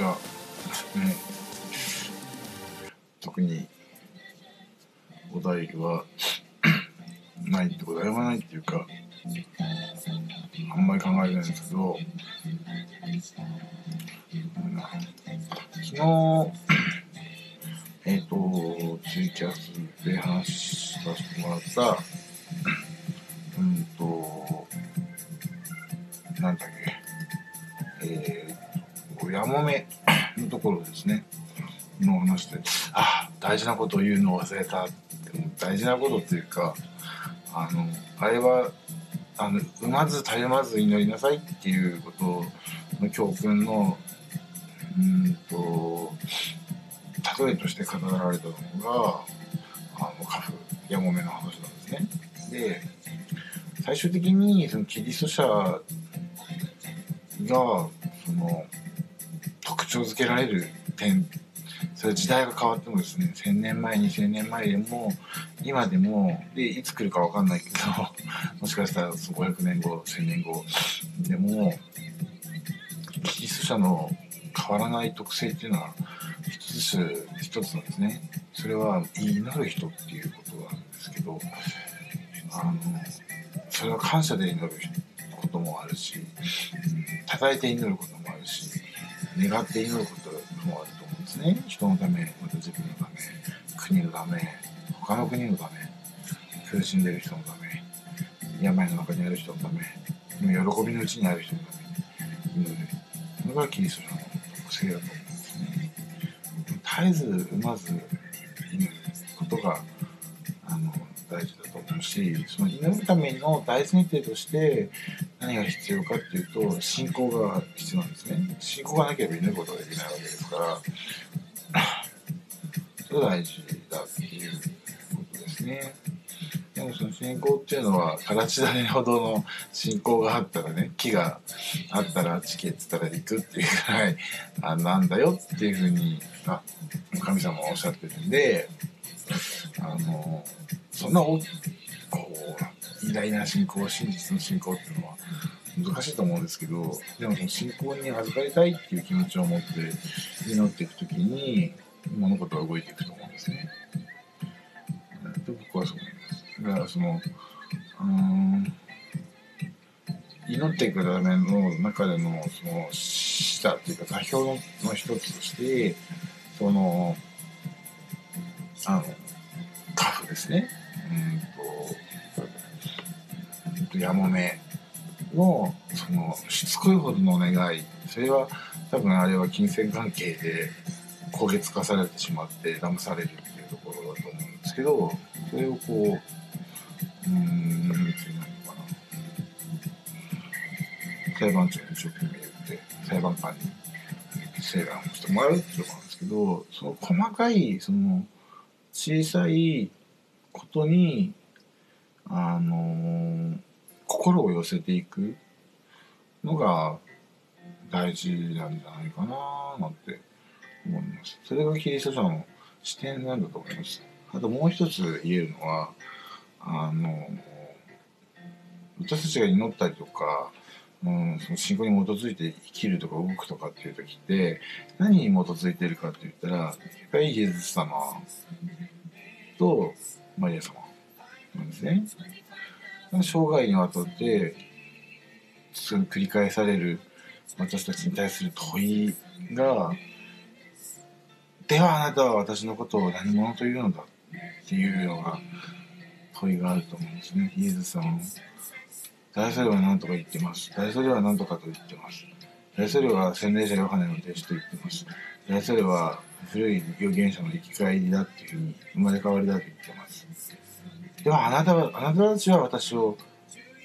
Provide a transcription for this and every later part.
ちゃね。特にお題は ないってお題はないっていうかあんまり考えてないんですけど、昨日えっ、とツイキャスで話させてもらった大事なことを言うのを忘れた大事なことっていうかあのあれはあの産まずたゆまず祈りなさいっていうことの教訓のうんと例えとして語られたのがあのカフやもめの話なんですね。で最終的にそのキリスト者がその特徴づけられる点それ時代が変わってもですね1000年前2000年前でも今でもでいつ来るか分かんないけど もしかしたら500年後1000年後でもキリスト者の変わらない特性っていうのは一つ一つなんですね。それは祈る人っていうことなんですけどあのそれは感謝で祈ることもあるし、叩いて祈ることもあるし願って祈ることもあると思うんですね。人のためまた自分のため国のため他の国のため苦しんでる人のため病の中にある人のため喜びのうちにある人のために祈るのがキリストの特性だと思うんですね。絶えず産まず祈ることがあの大事だと思うしその祈るための大前提として何が必要かっていうと信仰が必要なんですね。信仰がなければ祈ることができないわけですから。それが大事だっていうことですね。でもその信仰っていうのは形種ほどの信仰があったらね木があったら地形っつったら行くっていうぐらい あなんだよっていうふうにあ神様はおっしゃってるんであのそんなこう偉大な信仰真実の信仰っていうのは難しいと思うんですけどでもその信仰に預かりたいっていう気持ちを持って祈っていく時に物事は動いていくと思うんですね。で僕はそう思います。だからそのうん祈っていくための中でのそのしたっていうか座標の一つとしてそのあのカフですねうんとやもめのそのしつこいほどの願いそれは多分あれは金銭関係で焦げつかされてしまって騙されるっていうところだと思うんですけどそれをこううん何て言うのかな。裁判長に一生懸命言って裁判官に請願をしてもらうっていうところなんですけどその細かいその小さいことにあのー、心を寄せていくのが大事なんじゃないかななんて思います。それがキリスト者の視点なんだと思います。あともう一つ言えるのはあの私たちが祈ったりとか、うん、その信仰に基づいて生きるとか動くとかっていう時って何に基づいてるかって言ったらやっぱりイエス様とマリア様なんですね。生涯にわたって繰り返される私たちに対する問いが「ではあなたは私のことを何者というのだ」っていうような問いがあると思うんですね。イエス様も「大それは何とか言ってます」「大それは何とかと言ってます」「大それは洗礼者ヨハネの弟子と言ってます」「大それは古い預言者の生き返りだっていうふうに生まれ変わりだと言ってます。ではあなたはあなたたちは私を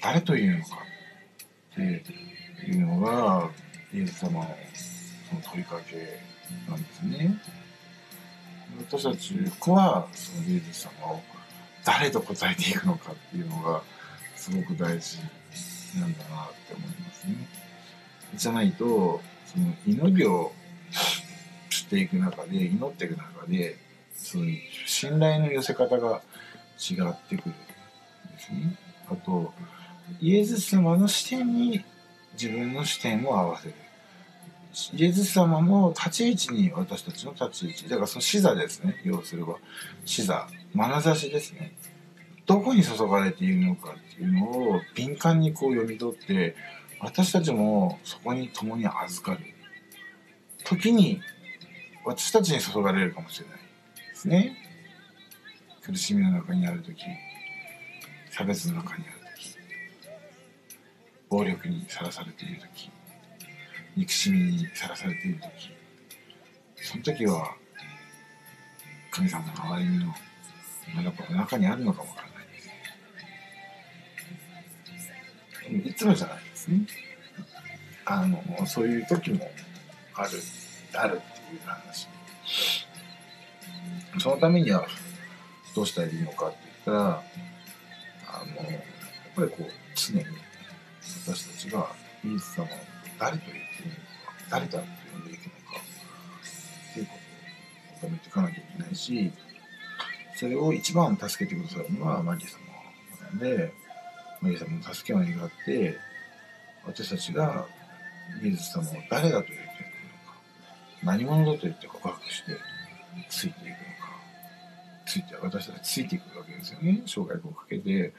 誰というのかっていうのがイエス様のその問いかけなんですね。私たちはそのイエス様を誰と答えていくのかっていうのがすごく大事なんだなって思いますね。じゃないとその祈りをしていく中で祈っていく中でそういう信頼の寄せ方が違ってくるんですね。あとイエズス様の視点に自分の視点を合わせる。イエズス様の立ち位置に私たちの立ち位置。だからその視座ですね。要するは視座眼差しですね。どこに注がれているのかっていうのを敏感にこう読み取って私たちもそこに共に預かる。時に私たちに注がれるかもしれないですね。苦しみの中にある時差別の中にある時暴力にさらされている時憎しみにさらされている時その時は神様の憐れみのの中にあるのかもわからないですいつもじゃないですね。あのそういう時もあるあるっていう話。そのためにはどうしたらいいのかって言ったらあのやっぱりこう常に私たちがイエス様を誰と言っているのか誰だと呼んでいくのかっていうことを求めていかなきゃいけないしそれを一番助けてくださるのはマリア様なのでマリア様の助けを願って私たちがイエス様を誰だと言っていくのか何者だと言って告白してついていく。ついて私たちついていくわけですよね生涯をかけて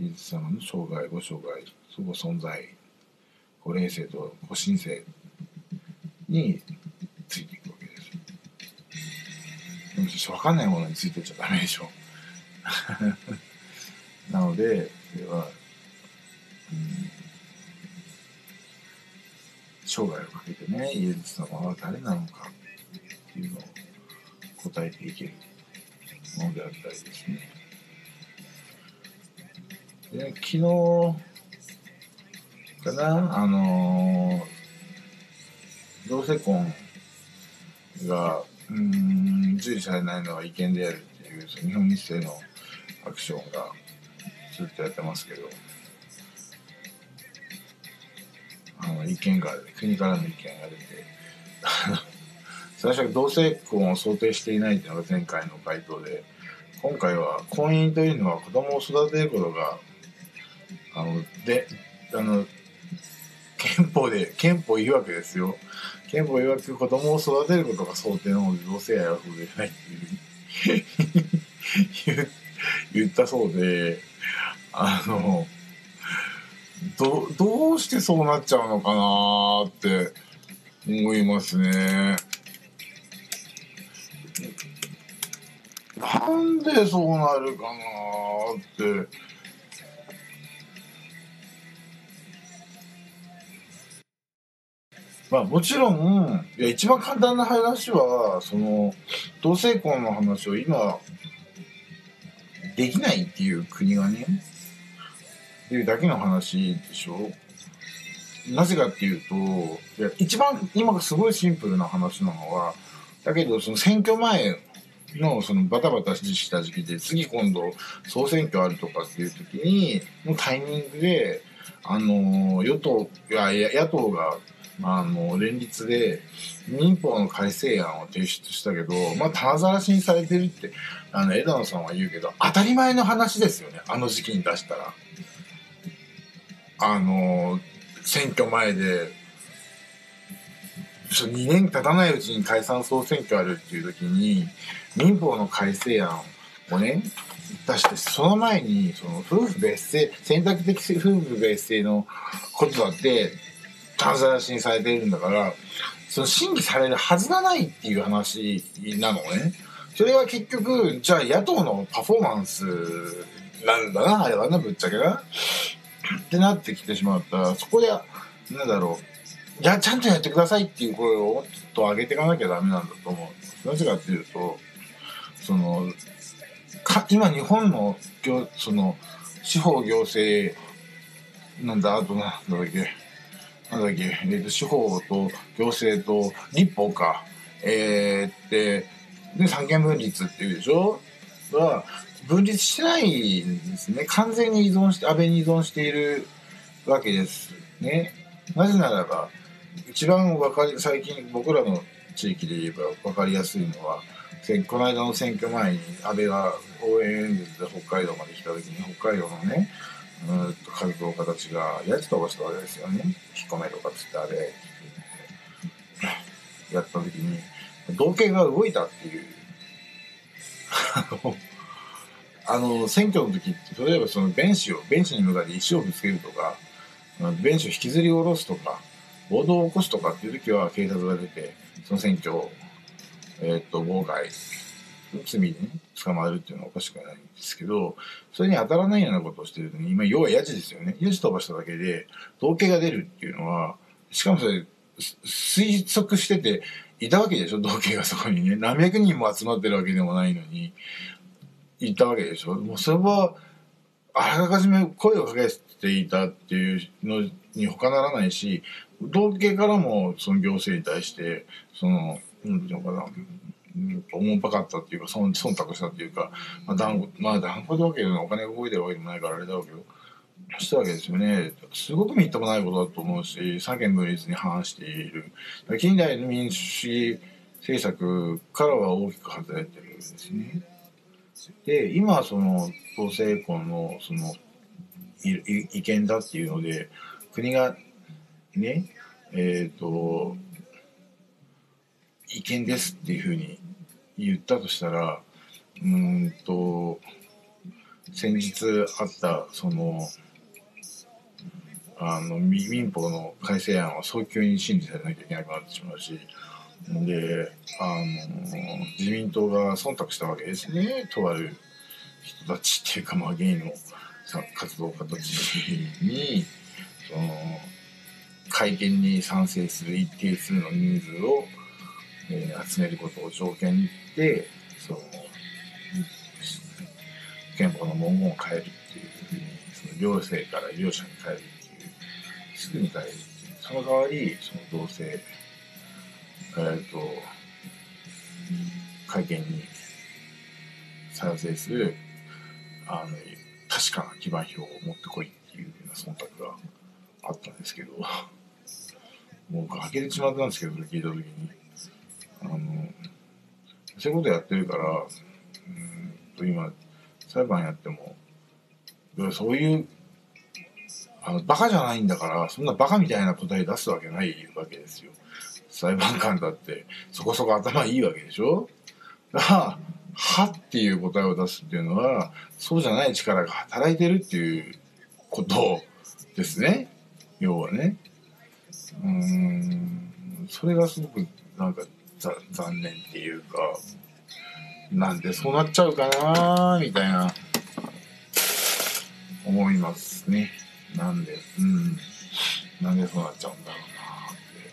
イエス様の生涯ご生涯そご存在ご霊性とご神性についていくわけです。でも分かんないものについてちゃダメでしょ。なのでそれは、うん、生涯をかけてねイエス様は誰なのかっていうのを答えていけるものであったりですね。で昨日かなあのー、同性婚がうん受理されないのは違憲であるっていう日本日政のアクションがずっとやってますけどあの意見が国からの意見が出て最初は同性婚を想定していないというのが前回の回答で今回は婚姻というのは子供を育てることがあのであの憲法で憲法曰くですよ憲法曰く子供を育てることが想定なので同性愛は不でないっていう 言ったそうであのどどうしてそうなっちゃうのかなって思いますね。なんでそうなるかなって。まあもちろんいや一番簡単な話はその同性婚の話を今できないっていう国がねっていうだけの話でしょなぜかっていうといや一番今がすごいシンプルな話なのはだけどその選挙前のそのバタバタした時期で次今度総選挙あるとかっていう時にのタイミングであの与党や野党があの連立で民法の改正案を提出したけど、まあ、棚ざらしにされてるってあの枝野さんは言うけど当たり前の話ですよねあの時期に出したら。あの選挙前で2年経たないうちに解散総選挙あるっていう時に民法の改正案をね出してその前にその夫婦別姓選択的夫婦別姓のことだってたざらしにされているんだからその審議されるはずがないっていう話なのね。それは結局じゃあ野党のパフォーマンスなんだなあれはなぶっちゃけな。ってなってきてしまったらそこでなんだろういやちゃんとやってくださいっていう声をもっと上げていかなきゃダメなんだと思う。なぜかっていうとそのか今日本のその司法行政なんだあとなんだっけなんだっけ、えー、と司法と行政と立法か、えー、ってで三権分立っていうでしょ？は分立しないんですね。完全に依存して安倍に依存しているわけですね。なぜならば一番わかり最近僕らの地域で言えば分かりやすいのはこの間の選挙前に安倍が応援演説で北海道まで来た時に北海道のねうんと活動家たちがやつ飛ばしたわけですよね。引っ込めとかっつってあれ。やった時に道径が動いたっていうあの選挙の時って例えばそのベンチをベンチに向かって石をぶつけるとかベンチを引きずり下ろすとか暴動を起こすとかっていう時は警察が出てその選挙を、えー、っと妨害罪でね捕まるっていうのはおかしくないんですけどそれに当たらないようなことをしてるのに今要はヤジですよね。ヤジ飛ばしただけで統計が出るっていうのはしかもそれ推測してていたわけでしょ？同系がそこにね。何百人も集まってるわけでもないのにいたわけでしょ？もうそれはあらかじめ声をかけていたっていうのに他ならないし同系からもその行政に対してその何ていうのかなおもんぱかったっていうか忖度したっていうか、まあ、断固まあ断固だわけどお金が動いてるわけでもないからあれだろうけどしたわけですよね。すごくみっともないことだと思うし、三権分立に反している。近代の民主主義政策からは大きく外れてるんですね。で、今その同性婚のその違憲だっていうので、国がね、えっ、ー、と、違憲ですっていうふうに言ったとしたら、うんと、先日あったそのあの民法の改正案は早急に審議されなきゃいけなくなってしまうしであの自民党が忖度したわけですねとある人たちっていうか、まあ、ゲイの活動家たちにその会見に賛成する一定数の人数を、えー、集めることを条件でその憲法の文言を変えるっていうふうにその行政から両者に変えるっていうすぐに変えるっていうその代わりその同性えっ、ー、と会見に賛成するあの確かな基盤票を持ってこいっていうような忖度があったんですけどもう崖でちまったんですけどそれ聞いた時に。あのそういうことやってるからうんと今裁判やってもそういうあのバカじゃないんだからそんなバカみたいな答え出すわけないわけですよ。裁判官だってそこそこ頭いいわけでしょ。だから「は」っていう答えを出すっていうのはそうじゃない力が働いてるっていうことですね。要はねうんそれがすごくなんか残念っていうかなんでそうなっちゃうかなみたいな思いますね。なんで、うん。なんでそうなっちゃうんだろうなって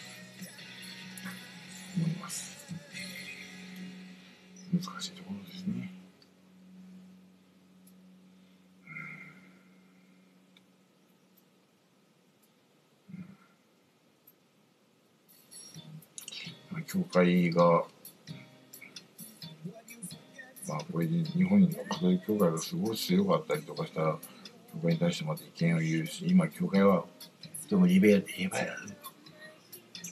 思います。難しいところですね。うん、教会が、まあ、これで日本のカトリック教会がすごい強かったりとかしたら、教会に対してまた意見を言うし、今、教会は、でもリベラル、リベラル、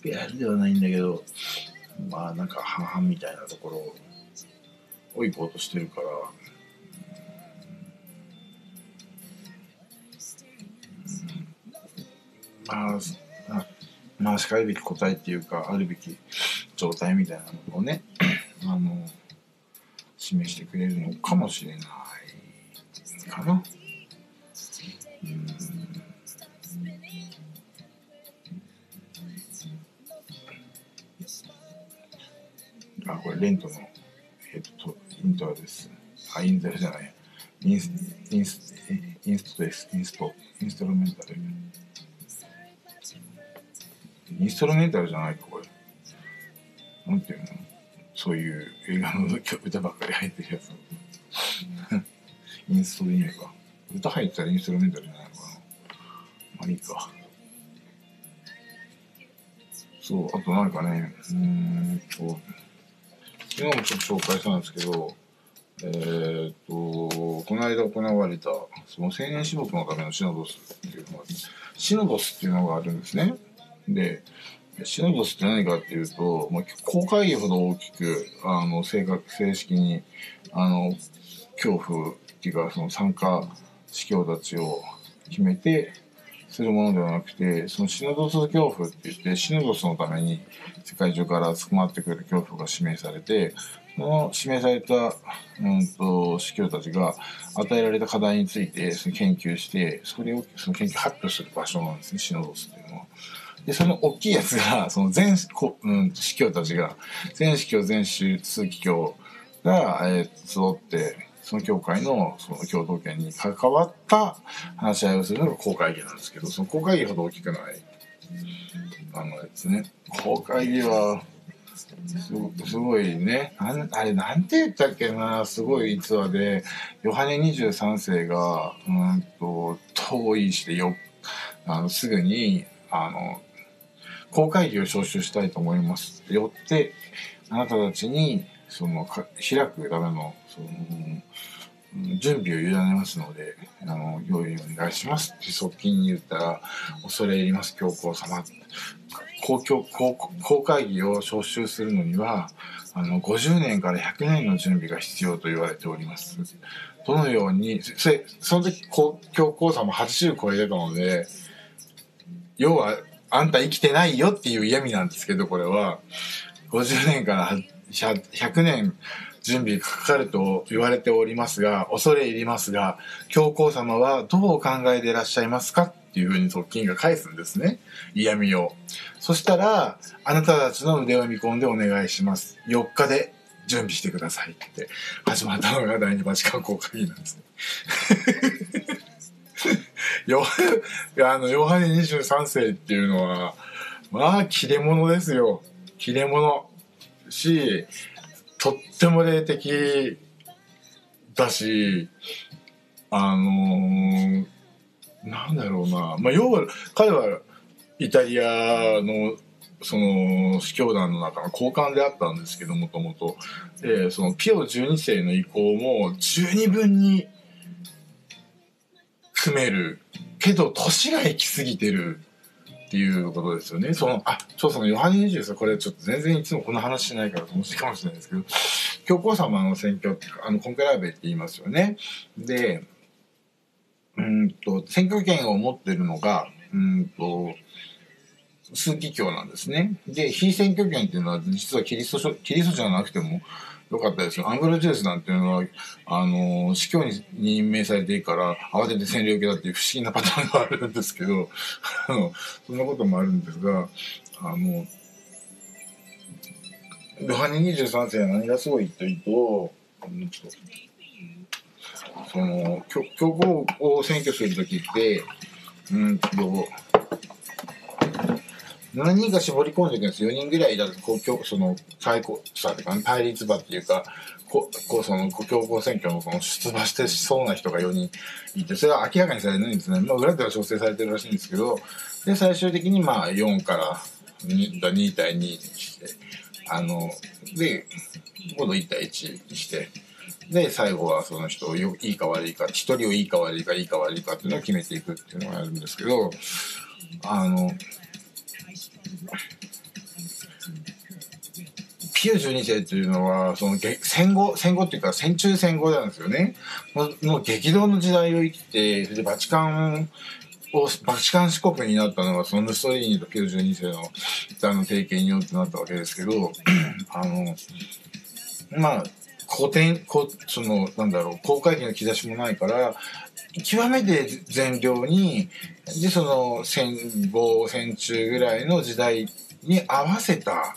リベラルではないんだけど、まあなんか半々みたいなところを行こうとしてるから、まあ、まあ、しかるべき答えっていうか、あるべき状態みたいなのをね、あの、示してくれるのかもしれないかな。あ、これレントの、えっと、イントロです。あ、イントロじゃない。インス、インス、インストです。インスト、インストロメンタル。インストロメンタルじゃないか、なんていうのそういう映画の歌ばっかり入ってるやつ。インストでいいのか。歌入ったらインストルメンタルじゃないのかな。まあいいか。そう、あとなんかね、うんと、昨日もちょっと紹介したんですけど、えー、っと、この間行われた、その青年種目のためのシノドスっていうのが、シノドスっていうのがあるんですね。で、シノドスって何かっていうと、まあ、公会議ほど大きく、あの、正確、正式に、あの、恐怖っていうか、その参加司教たちを決めて、するものではなくて、そのシノドス恐怖って言って、シノドスのために世界中から集まってくる恐怖が指名されて、その指名された、うんと、司教たちが与えられた課題についてその研究して、それをその研究発表する場所なんですね、シノドスっていうのは。で、その大きいやつが、その全、うん、司教たちが、全司教、全数機教が、えー、集って、その教会のその共同権に関わった話し合いをするのが公会議なんですけど、その公会議ほど大きくない。あのですね、公会議は、すごいね。なん、あれなんて言ったっけな、すごい逸話で、ヨハネ23世が、うんと、遠いしてよ、あの、すぐに、あの、公会議を招集したいと思います。よって、あなたたちに、その、開くための、その、準備を委ねますので、あの、用意お願いしますって側近に言ったら、恐れ入ります、教皇様。公共、公公会議を招集するのには、あの、50年から100年の準備が必要と言われております。どのように、そその時、教皇様80超えてたので、要は、あんた生きてないよっていう嫌味なんですけど、これは、50年から100年準備かかると言われておりますが、恐れ入りますが、教皇様はどうお考えでいらっしゃいますかっていうふうに側近が返すんですね。嫌味を。そしたら、あなたたちの腕を見込んでお願いします。4日で準備してくださいって始まったのが第二バチカン公会議なんですね。ヨ あの、ヨハネ23世っていうのは、まあ、切れ者ですよ。切れ者。し、とっても霊的だし、あのー、なんだろうな。まあ、要は、彼はイタリアの、その、司教団の中の高官であったんですけど、もともと。で、その、ピオ12世の意向も十二分に組める。けど、年が行き過ぎてる。っていうことですよね。その、あ、そうそのヨハネ20世、これちょっと全然いつもこの話しないから面白いかもしれないですけど、教皇様の選挙って、あの、コンクラーベって言いますよね。で、うんと、選挙権を持ってるのが、うんと、枢機卿なんですね。で、非選挙権っていうのは実はキリスト、キリストじゃなくても、よかったですよ。アングロジュースなんていうのは、あの、司教に任命されていいから、慌てて占領受けだっていう不思議なパターンがあるんですけど、あの、そんなこともあるんですが、あの、ヨハネ23世は何がすごいというと、その、教皇を選挙するときって、うんと、7人が絞り込んでいくんです4人ぐらいだと、こう、その、最高さとか、対立馬っていうか、ここう、その、強行選挙のその出馬してそうな人が4人いて、それは明らかにされないんですね。まあ、裏では調整されてるらしいんですけど、で、最終的にまあ、4から2 2対2にして、あの、で、今度1対1にして、で、最後はその人をいいか悪いか、1人をいいか悪いか、いいか悪いかっていうのを決めていくっていうのがあるんですけど、あの、ピュー12世というのは、その戦後、戦後っていうか戦中戦後なんですよね。の激動の時代を生きてそれ、で、バチカンを、バチカン四国になったのが、そのムッソリーニとピュー12世の、あの、提携によってなったわけですけど、あの、まあ、古典、こその、なんだろう、公開期の兆しもないから、極めて善良に、で、その戦後、戦中ぐらいの時代に合わせた、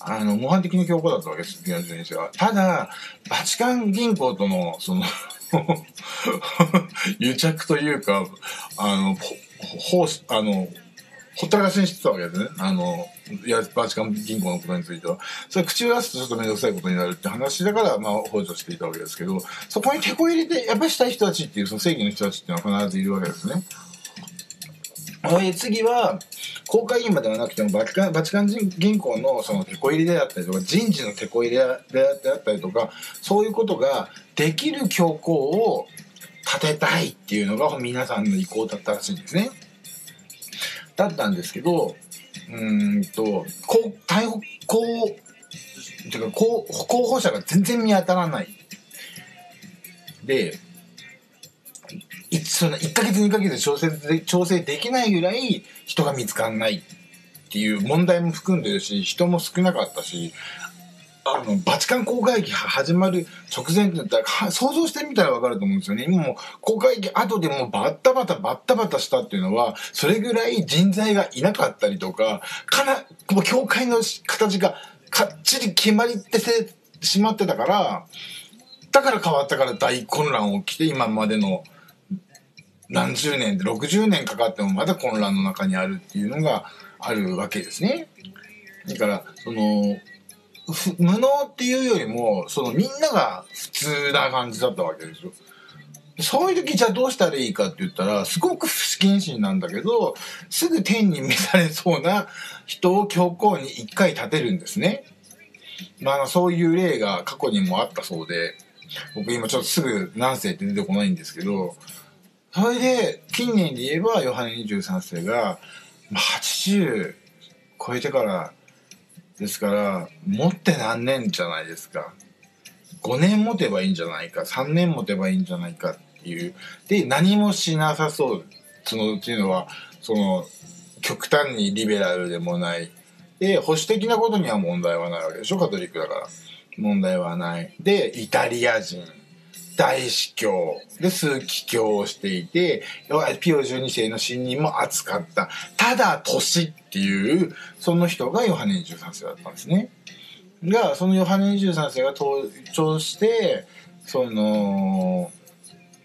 あの、模範的な教皇だったわけです、ピアノ先生は。ただ、バチカン銀行との、その 癒着というか、あの、ほ、あの、ほったらかしにしてたわけですね。あの、いや、バチカン銀行のことについては。それ口を出すとちょっとめんどくさいことになるって話だから、まあ、補助していたわけですけど、そこに手こ入れで、やっぱりしたい人たちっていう、その正義の人たちっていうのは必ずいるわけですね。え次は、公開銀まではなくてもバチカン、バチカン銀行のその手こ入れであったりとか、人事の手こ入れであったりとか、そういうことができる教皇を立てたいっていうのが皆さんの意向だったらしいんですね。だったんですけど、うんと、こう、逮捕、こう、てか、こう、候補者が全然見当たらない。で、いその1ヶ月2ヶ月で調整で調整できないぐらい人が見つかんないっていう問題も含んでるし人も少なかったしあのバチカン公開期始まる直前って言ったら想像してみたら分かると思うんですよね今も公開期後でもバッタバタバッタバタしたっていうのはそれぐらい人材がいなかったりとかかなこの教会の形がかっちり決まりってしまってたからだから変わったから大混乱起きて今までの何十年で60年かかってもまだ混乱の中にあるっていうのがあるわけですね。だからその無能っていうよりもそのみんなが普通な感じだったわけですよ。そういう時じゃあどうしたらいいかって言ったらすごく不謹慎なんだけどすぐ天に召されそうな人を教皇に一回立てるんですね。まあそういう例が過去にもあったそうで僕今ちょっとすぐ何世って出てこないんですけどそれで、近年で言えば、ヨハネ23世が、80超えてからですから、持って何年じゃないですか。5年持てばいいんじゃないか、3年持てばいいんじゃないかっていう。で、何もしなさそう。その、っていうのは、その、極端にリベラルでもない。で、保守的なことには問題はないわけでしょ、カトリックだから。問題はない。で、イタリア人。大司教で数奇教をしていてピオ12世の信任も厚かった。ただ年っていうその人がヨハネ23世だったんですね。がそのヨハネ23世が登場してその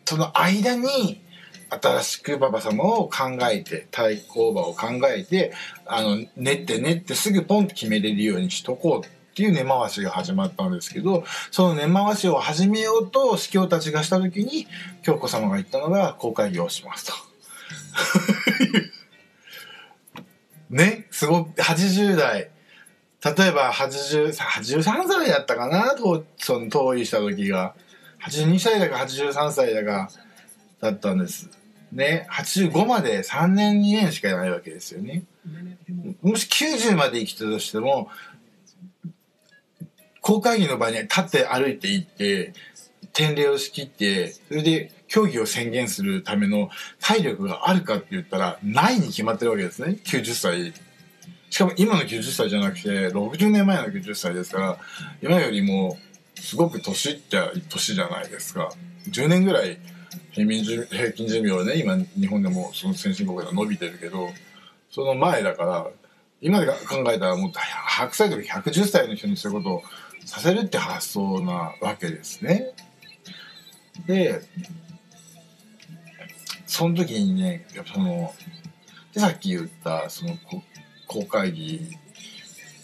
その間に新しく馬場様を考えて対抗馬を考えてあの練って練ってすぐポンって決めれるようにしとこうっていう根回しが始まったんですけどその根回しを始めようと司教たちがした時に京子様が言ったのが公開業をしますと。ねすごく80代。例えば80 83歳だったかなとその遠いした時が。82歳だか83歳だかだったんです。ね85まで3年2年しかないわけですよね。もし90まで生きたとしても公会議の場に立って歩いていって、典礼を仕切って、それで競技を宣言するための体力があるかって言ったら、ないに決まってるわけですね。90歳。しかも今の90歳じゃなくて、60年前の90歳ですから、今よりも、すごく年って年じゃないですか。10年ぐらい平均寿命はね、今日本でもその先進国では伸びてるけど、その前だから、今で考えたらもう100歳とか110歳の人にそういうことをさせるって発想なわけですね。で、その時にね、やっぱその、でさっき言ったその公会議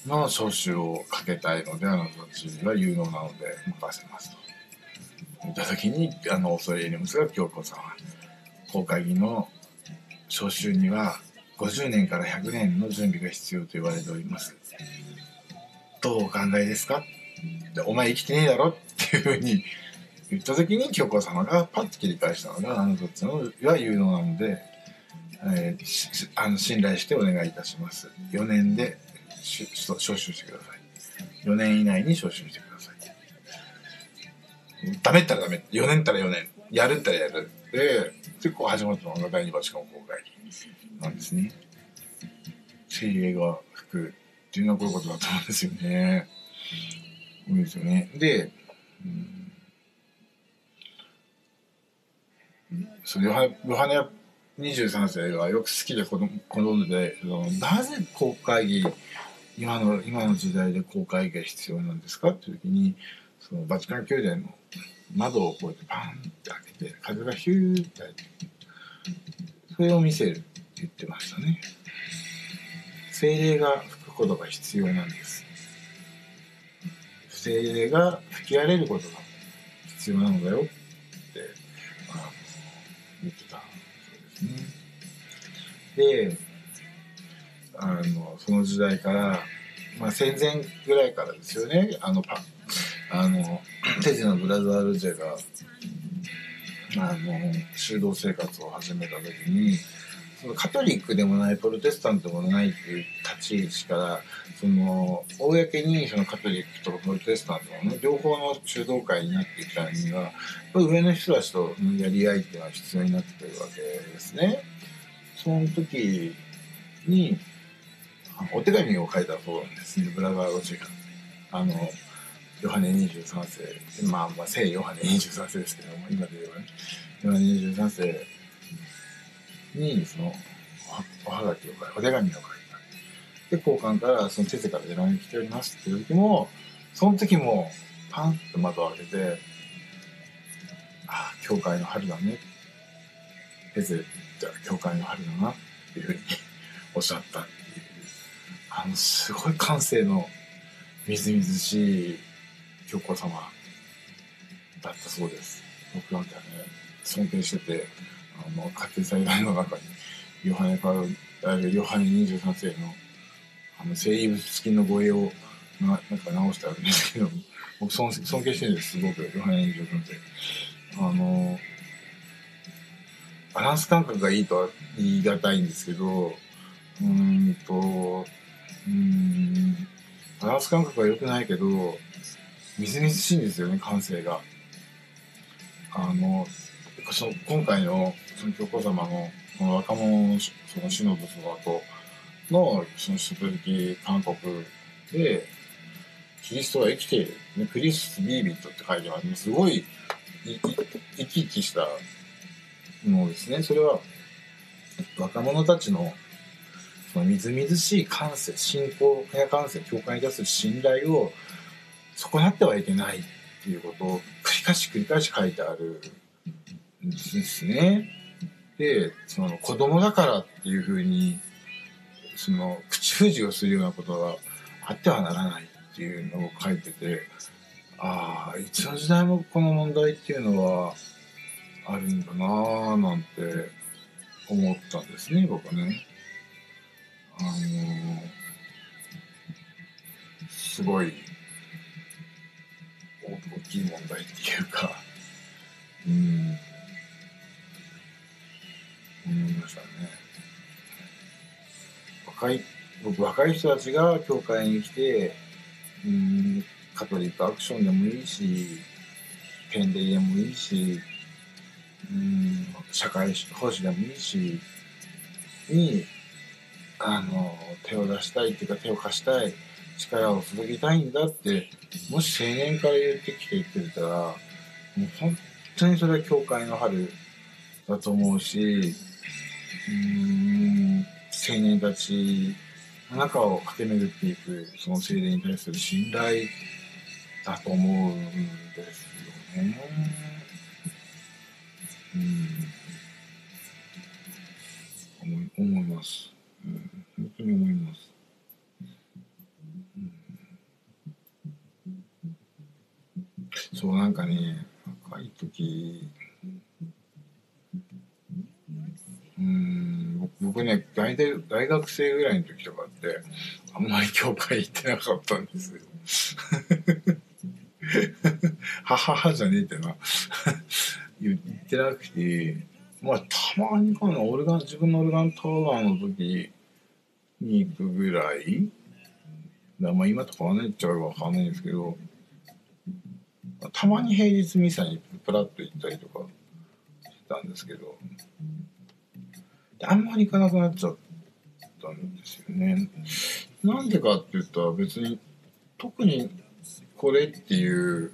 の招集をかけたいので、あなたたちは有能なので任せますと。言った時に、あの、恐れ入りますが、京子さんは、公会議の招集には50年から100年の準備が必要と言われております。どうお考えですか？お前生きてねえだろっていうふうに言った時に京子様がパッと切り返したのがあのどっちのは有能なので、えー、あの信頼してお願いいたします。4年で招集してください。4年以内に招集してください。ダメったらダメ。4年ったら4年。やるったらやる。で結構始まったのが第2バチカン公開なんですね。精霊が吹くっていうのはこういうことだと思うんですよね。多いですよね。で、うん、そのヨハヨハネ23世がよく好きで子供でそのなぜ公会議今の今の時代で公会議が必要なんですかっていう時にそのバチカン宮殿の窓をこうやってパンって開けて風がヒューって開いてそれを見せるって言ってましたね。精霊が吹くことが必要なんです。精霊が吹き荒れることが必要なのだよって、まあ、言ってたそうですね。で、あの、その時代から、まあ、戦前ぐらいからですよね、あの、パあの、テジのブラザールジェが、あの、修道生活を始めた時に、そのカトリックでもないプロテスタントでもないっていう立ち位置からその公にそのカトリックとプロテスタントの、ね、両方の主導会になっていくためには上の人たちとのやり合いっていうのは必要になってるわけですね。その時にお手紙を書いたそうなんですねブラガーロジが。あのヨハネ23世。まあまあ聖ヨハネ23世ですけども今で言えばね。ヨハネ23世にそのおはがきを書いお手紙を書いた。で交換からその先生から手紙来ておりますっていう時もその時もパンって窓を開けて「ああ教会の春だね」先生じゃあ教会の春だなっていうふうにおっしゃったっていう。あのすごい感性のみずみずしい教皇様だったそうです。僕なんかね尊敬しててあの家庭祭壇の中にヨハネからヨハネ23世のあの生物付きの護衛をななんか直してあるんですけど僕尊尊敬してるんですすごくヨハネ23世。あのバランス感覚がいいとは言い難いんですけどうんとうんバランス感覚は良くないけどみずみずしいんですよね感性が。あのその今回のその教皇様のこの若者のそのシノドその後のその出的韓国でキリストは生きている、ね、クリス・ビービットって書いてある。すごい生き生きしたものですね。それは若者たちのそのみずみずしい感性信仰や感性教会に対する信頼を損なってはいけないっていうことを繰り返し繰り返し書いてあるんですね。でその子供だからっていうふうにその口封じをするようなことがあってはならないっていうのを書いててああいつの時代もこの問題っていうのはあるんだなぁなんて思ったんですね僕はね。あのすごい大きい問題っていうかうん思いましたね。若い僕若い人たちが教会に来てうんカトリックアクションでもいいしペンデリでもいいしうん社会奉仕でもいいしにあの手を出したいっていうか手を貸したい力を注ぎたいんだってもし青年から言ってきて言ってたらもう本当にそれは教会の春だと思うしうん青年たちの中を駆け巡っていくその青年に対する信頼だと思うんですよね。うん思い思います。うん、本当に思います。うん、そうなんかね若い時うん僕ね大体大学生ぐらいの時とかってあんまり教会行ってなかったんですよ。はははじゃねえってな 言ってなくてまあたまにかなオルガン自分のオルガンタワーの時に行くぐらいだまあ今と変わんないっちゃうわかんないんですけどたまに平日ミサにプラッと行ったりとかしたんですけどあんまり行かなくなっちゃったんですよね。なんでかって言ったら別に特にこれっていう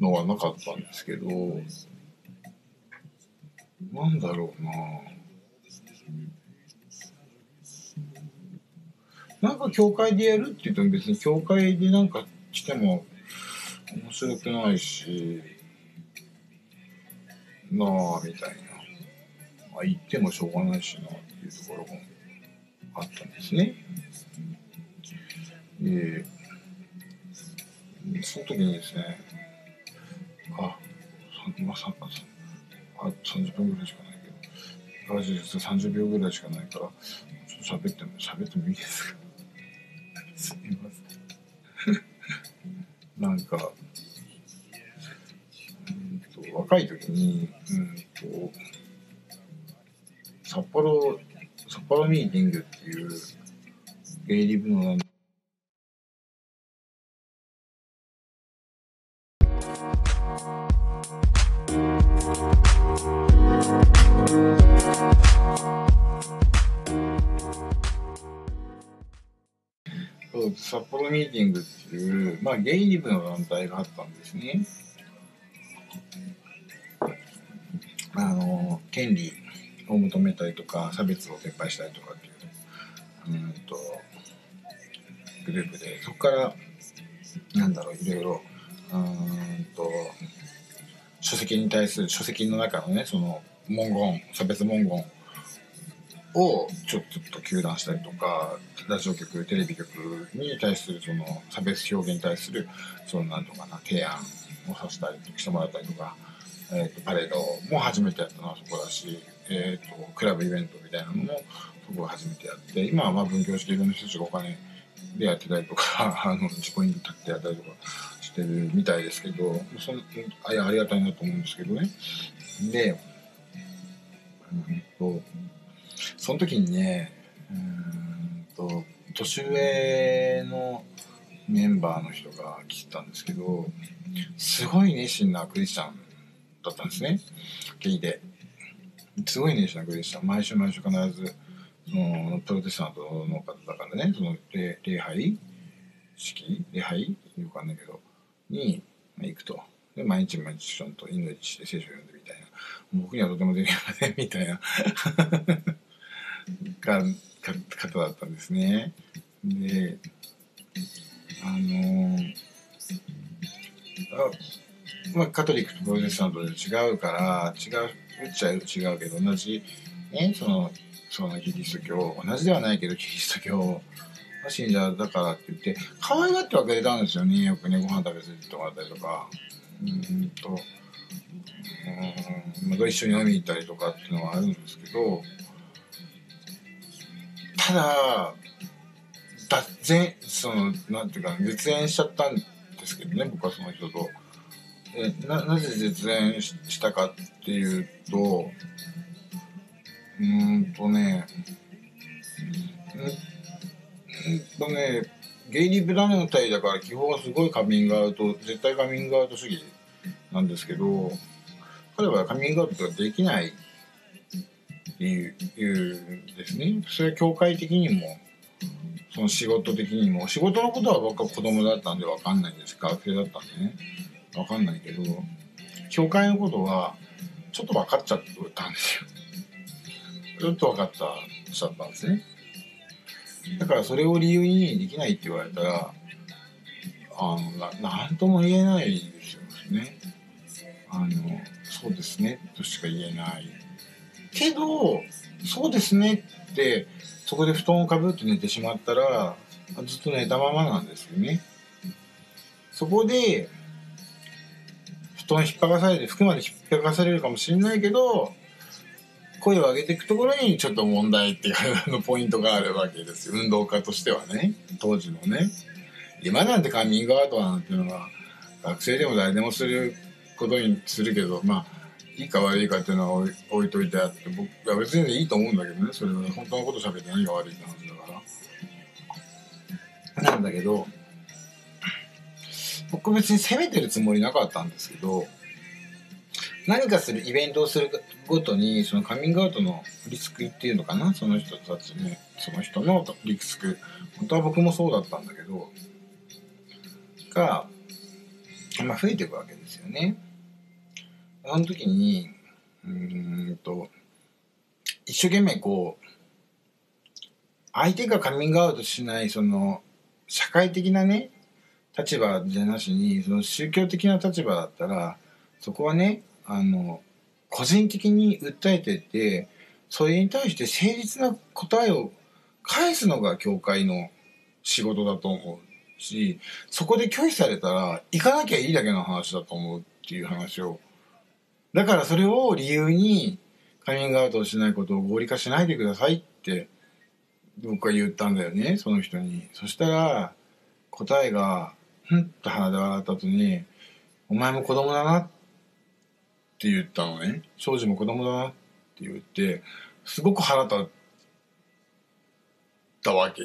のはなかったんですけどなんだろうななんか教会でやるって言っても別に教会でなんかしても面白くないしなあみたいな。まあ言ってもしょうがないしなっていうところもあったんですね。でその時にですねあ今さあ30分ぐらいしかないけどガラジ実は30秒ぐらいしかないからちょっと喋っても喋ってもいいですか？すみません。なんかうんと若い時にうんと札幌札幌ミーティングっていうゲイリブのそう札幌ミーティングっていう、まあ、ゲイリブの団体があったんですね。あの権利を求めたりとか差別を撤廃したりとかっていううんとグループでそこからなんだろういろいろうんと書籍に対する書籍の中のねその文言差別文言をちょっと糾弾したりとかラジオ局テレビ局に対するその差別表現に対するそのなんとかな提案をさせたりしてもらったりとか、えーと、パレードも初めてやったのはそこだし、えーと、クラブイベントみたいなのもそこが初めてやって今はまあ分業していろんな人たちがお金でやってたりとか あの自己に立ってやったりとかしてるみたいですけどそのあありがたいなと思うんですけどね。で、うんとその時にねうんと年上のメンバーの人が来たんですけどすごい熱心なクリスチャンだったんですね。ゲイで。すごい熱心なクリスチャン。毎週毎週必ずそのプロテスタントの方だからねその礼礼拝式礼拝？よくわかんないけどに行くと。で毎日毎日ちゃんと祈りして聖書を読んでみたいな。僕にはとてもできませんみたいな。が方だったんですね。であのあまあ、カトリックとプロテスタントで違うから違う言っちゃ違うけど同じねそのそのキリスト教同じではないけどキリスト教の信者だからって言って可愛がってはくれたんですよねよくねご飯食べさせてもらったりとかうんとうんまあ、一緒に飲みに行ったりとかっていうのはあるんですけどただ脱然そのなんていうか絶縁しちゃったんですけどね僕はその人と。えななぜ絶縁したかっていうとうんとねうんとねゲイリー・ブラネの体だから基本はすごいカミングアウト絶対カミングアウト主義なんですけど彼はカミングアウトができないいういうですね。それは教会的にもその仕事的にも。仕事のことは僕は子供だったんで分かんないんです。学生だったんでね。分かんないけど教会のことはちょっと分かっちゃったんですよちょっと分かったちゃったんですね。だからそれを理由にできないって言われたらあの何とも言えないですよね。あのそうですね。としか言えない。けどそうですねってそこで布団をかぶって寝てしまったらずっと寝たままなんですよね。そこで布団引っ張かされて服まで引っ張かされるかもしれないけど声を上げていくところにちょっと問題っていうのポイントがあるわけですよ。運動家としてはね。当時のね。今なんてカミングアウトなんていうのは学生でも誰でもすることにするけどまあいいか悪いかっていうのは置いといてあって僕は別にいいと思うんだけどねそれは本当のこと喋って何が悪いって話だからなんだけど僕別に責めてるつもりなかったんですけど何かするイベントをするごとにそのカミングアウトのリスクっていうのかなその人たちねその人のリスク本当は僕もそうだったんだけどが、まあ、増えていくわけですよね。あの時にうんと一生懸命こう相手がカミングアウトしないその社会的なね立場じゃなしにその宗教的な立場だったらそこはねあの個人的に訴えてってそれに対して誠実な答えを返すのが教会の仕事だと思うしそこで拒否されたら行かなきゃいいだけの話だと思うっていう話をだからそれを理由にカミングアウトをしないことを合理化しないでくださいって僕は言ったんだよねその人に。そしたら答えがふんと鼻で笑った後に「お前も子供だな」って言ったのね。庄司も子供だなって言ってすごく腹立ったわけ。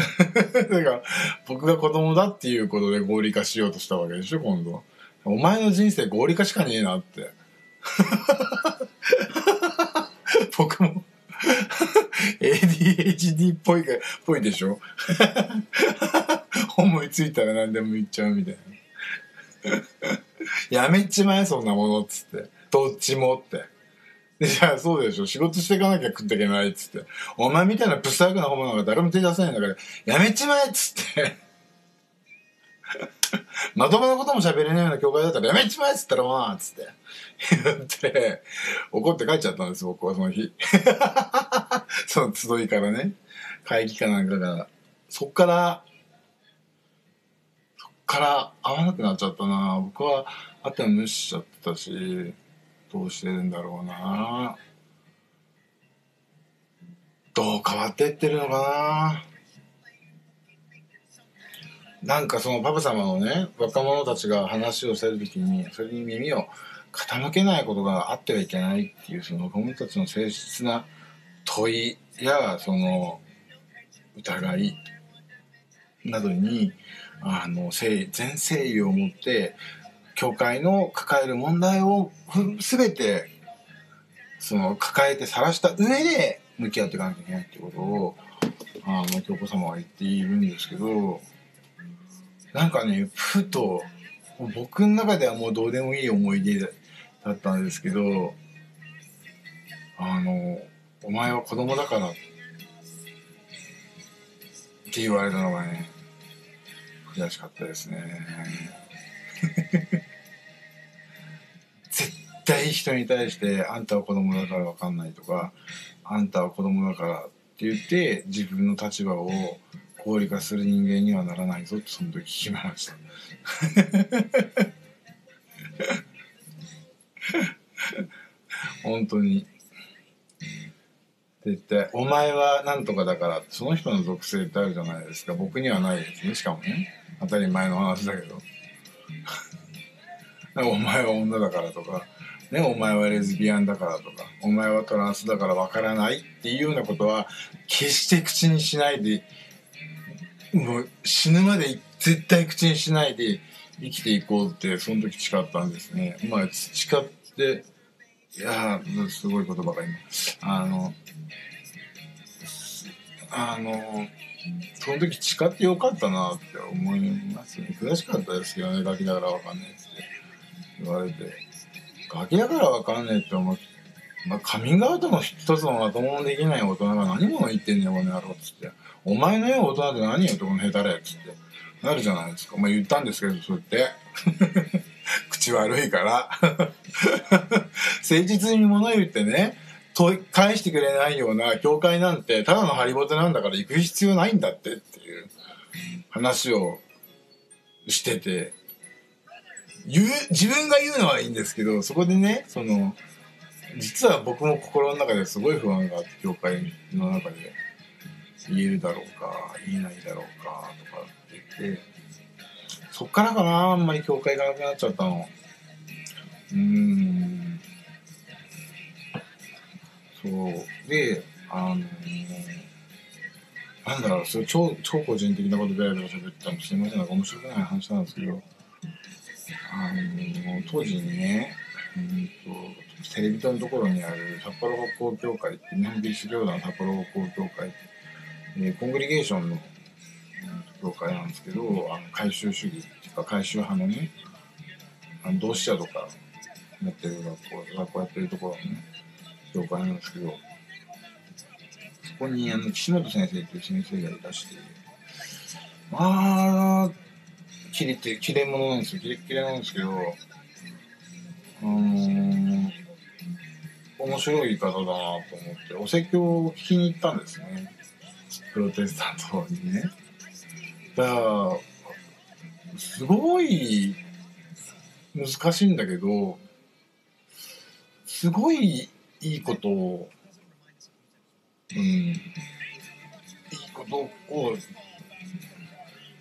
だから僕が子供だっていうことで合理化しようとしたわけでしょ今度お前の人生合理化しかねえなって。僕も ADHD っぽいぽいでしょ？思いついたら何でも言っちゃうみたいな やめちまえそんなものっつってどっちもってで、じゃあそうでしょ？仕事していかなきゃ食っていけないっつって。お前みたいなプスワークなホモなんか誰も手出せないんだから、やめちまえっつって。まともなことも喋れないような教会だったらやめちまえっつったらまあ、つって。言って、怒って帰っちゃったんです、僕はその日。その集いからね。会議かなんかが。そっから、そっから会わなくなっちゃったな僕は会っても無視しちゃってたし。どうしてるんだろうなどう変わっていってるのかななんかそのパパ様のね若者たちが話をしてる時にそれに耳を傾けないことがあってはいけないっていうその子供たちの誠実な問いやその疑いなどにあの全誠意を持って教会の抱える問題を全てその抱えて晒した上で向き合っていかなきゃいけないっていうことをあの教皇様は言っているんですけどなんかねふと僕の中ではもうどうでもいい思い出だったんですけどあの「お前は子供だから」って言われたのがね悔しかったですね絶。対人に対して「あんたは子供だから分かんない」とか「あんたは子供だから」って言って自分の立場を合理化する人間にはならないぞってその時決めました。本当に。って言って、お前は何とかだから、その人の属性ってあるじゃないですか。僕にはないですね。しかもね。当たり前の話だけど。お前は女だからとか、ね、お前はレズビアンだからとか、お前はトランスだからわからないっていうようなことは、決して口にしないで、もう死ぬまで絶対口にしないで生きていこうって、その時誓ったんですね。まあ、誓って、いやすごい言葉が今。あの、あの、その時誓ってよかったなって思いますね。悔しかったですけどね、ガキだからわかんないって言われて。ガキだからわかんねえって思う。まあ、カミングアウトの一つのまともできない大人が何者言ってんねん、この野郎っつって。お前のよう大人って何よ、この下手れっつって。なるじゃないですか。まあ言ったんですけど、そうやって。口悪いから 誠実に物言ってね、問い返してくれないような教会なんて、ただのハリボテなんだから行く必要ないんだってっていう話をしてて、言う、自分が言うのはいいんですけど、そこでね、その、実は僕も心の中ですごい不安があって、教会の中で言えるだろうか、言えないだろうか、とかって、そっからかな、あんまり教会がなくなっちゃったの。うん。そう。で、あのー、なんだろう、それ超、超個人的なことでやると喋ってたのすいません、なんか面白くない話なんですけど、あの当時にね、うんと、テレビ塔のところにある札幌北港協会って日本キリスト教団札幌北港協会えー、コングリゲーションの、協会なんですけどあの回収主義っていうか回収派のねあの同志社とか持ってる学校学校やってるところのね教会なんですけどそこにあの岸本先生っていう先生がいらしてまあ切れて、切れ者なんですよ。切れ切れなんですけど、あのー、面白い方だなと思って、お説教を聞きに行ったんですね。プロテスタントにね。だから、すごい難しいんだけど、すごいいいことを、うん、いいことを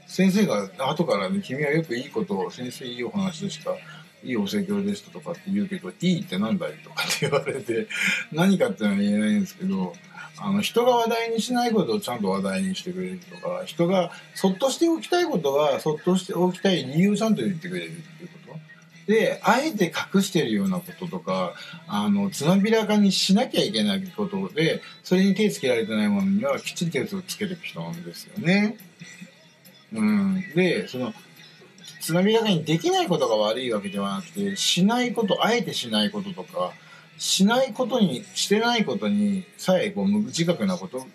先生が後からね、君はよくいいことを、先生いいお話でした。いいお説教でしたとかって言うけど、いいってなんだいとかって言われて、何かってのは言えないんですけど、あの、人が話題にしないことをちゃんと話題にしてくれるとか、人がそっとしておきたいことは、そっとしておきたい理由をちゃんと言ってくれるっていうこと。で、あえて隠してるようなこととか、あの、つまびらかにしなきゃいけないことで、それに手つけられてないものにはきっちり手をつけていく人なんですよね。うん。で、その、つまびらかにできないことが悪いわけではなくて、しないこと、あえてしないこととか、しないことに、してないことにさえこう無自覚なこと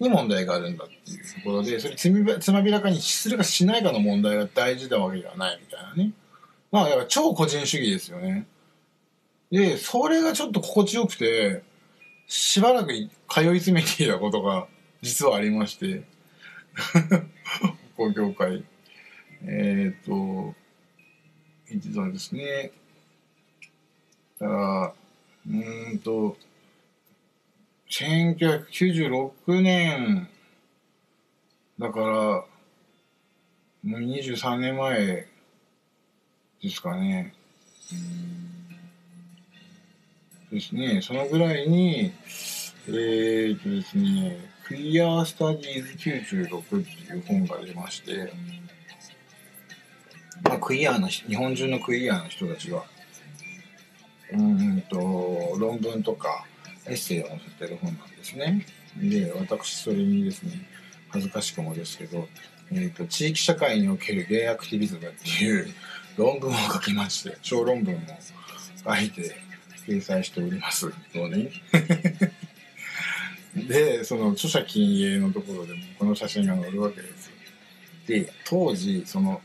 に問題があるんだっていうところで、それつつまびらかにするかしないかの問題が大事なわけではないみたいなね。まあ、だから超個人主義ですよね。で、それがちょっと心地よくて、しばらく通い詰めていたことが実はありまして、公共会。えっ、と、一度ですね。だから、うんと、1996年、だから、もう23年前ですかね。ですね、そのぐらいに、えー、っとですね、クリアスタディーズ96っていう本が出まして、まあ、クイアの、日本中のクイアの人たちが、うんと、論文とかエッセイを載せてる本なんですね。で、私それにですね、恥ずかしくもですけど、えーと、地域社会におけるゲイアクティビズムっていう論文を書きまして、小論文も書いて掲載しておりますのね？で、その著者禁影のところでもこの写真が載るわけです。で、当時、その、